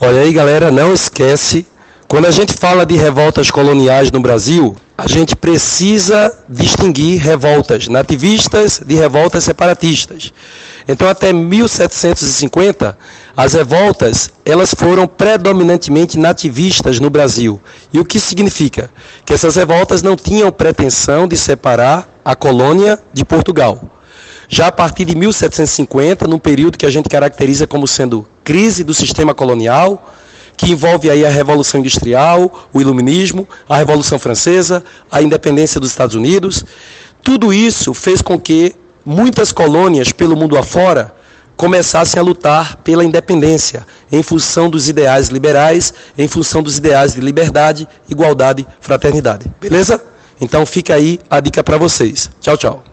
Olha aí, galera, não esquece, quando a gente fala de revoltas coloniais no Brasil, a gente precisa distinguir revoltas nativistas de revoltas separatistas. Então, até 1750, as revoltas elas foram predominantemente nativistas no Brasil. E o que significa? Que essas revoltas não tinham pretensão de separar a colônia de Portugal. Já a partir de 1750, num período que a gente caracteriza como sendo crise do sistema colonial, que envolve aí a Revolução Industrial, o Iluminismo, a Revolução Francesa, a independência dos Estados Unidos, tudo isso fez com que muitas colônias pelo mundo afora começassem a lutar pela independência, em função dos ideais liberais, em função dos ideais de liberdade, igualdade, fraternidade. Beleza? Então fica aí a dica para vocês. Tchau, tchau.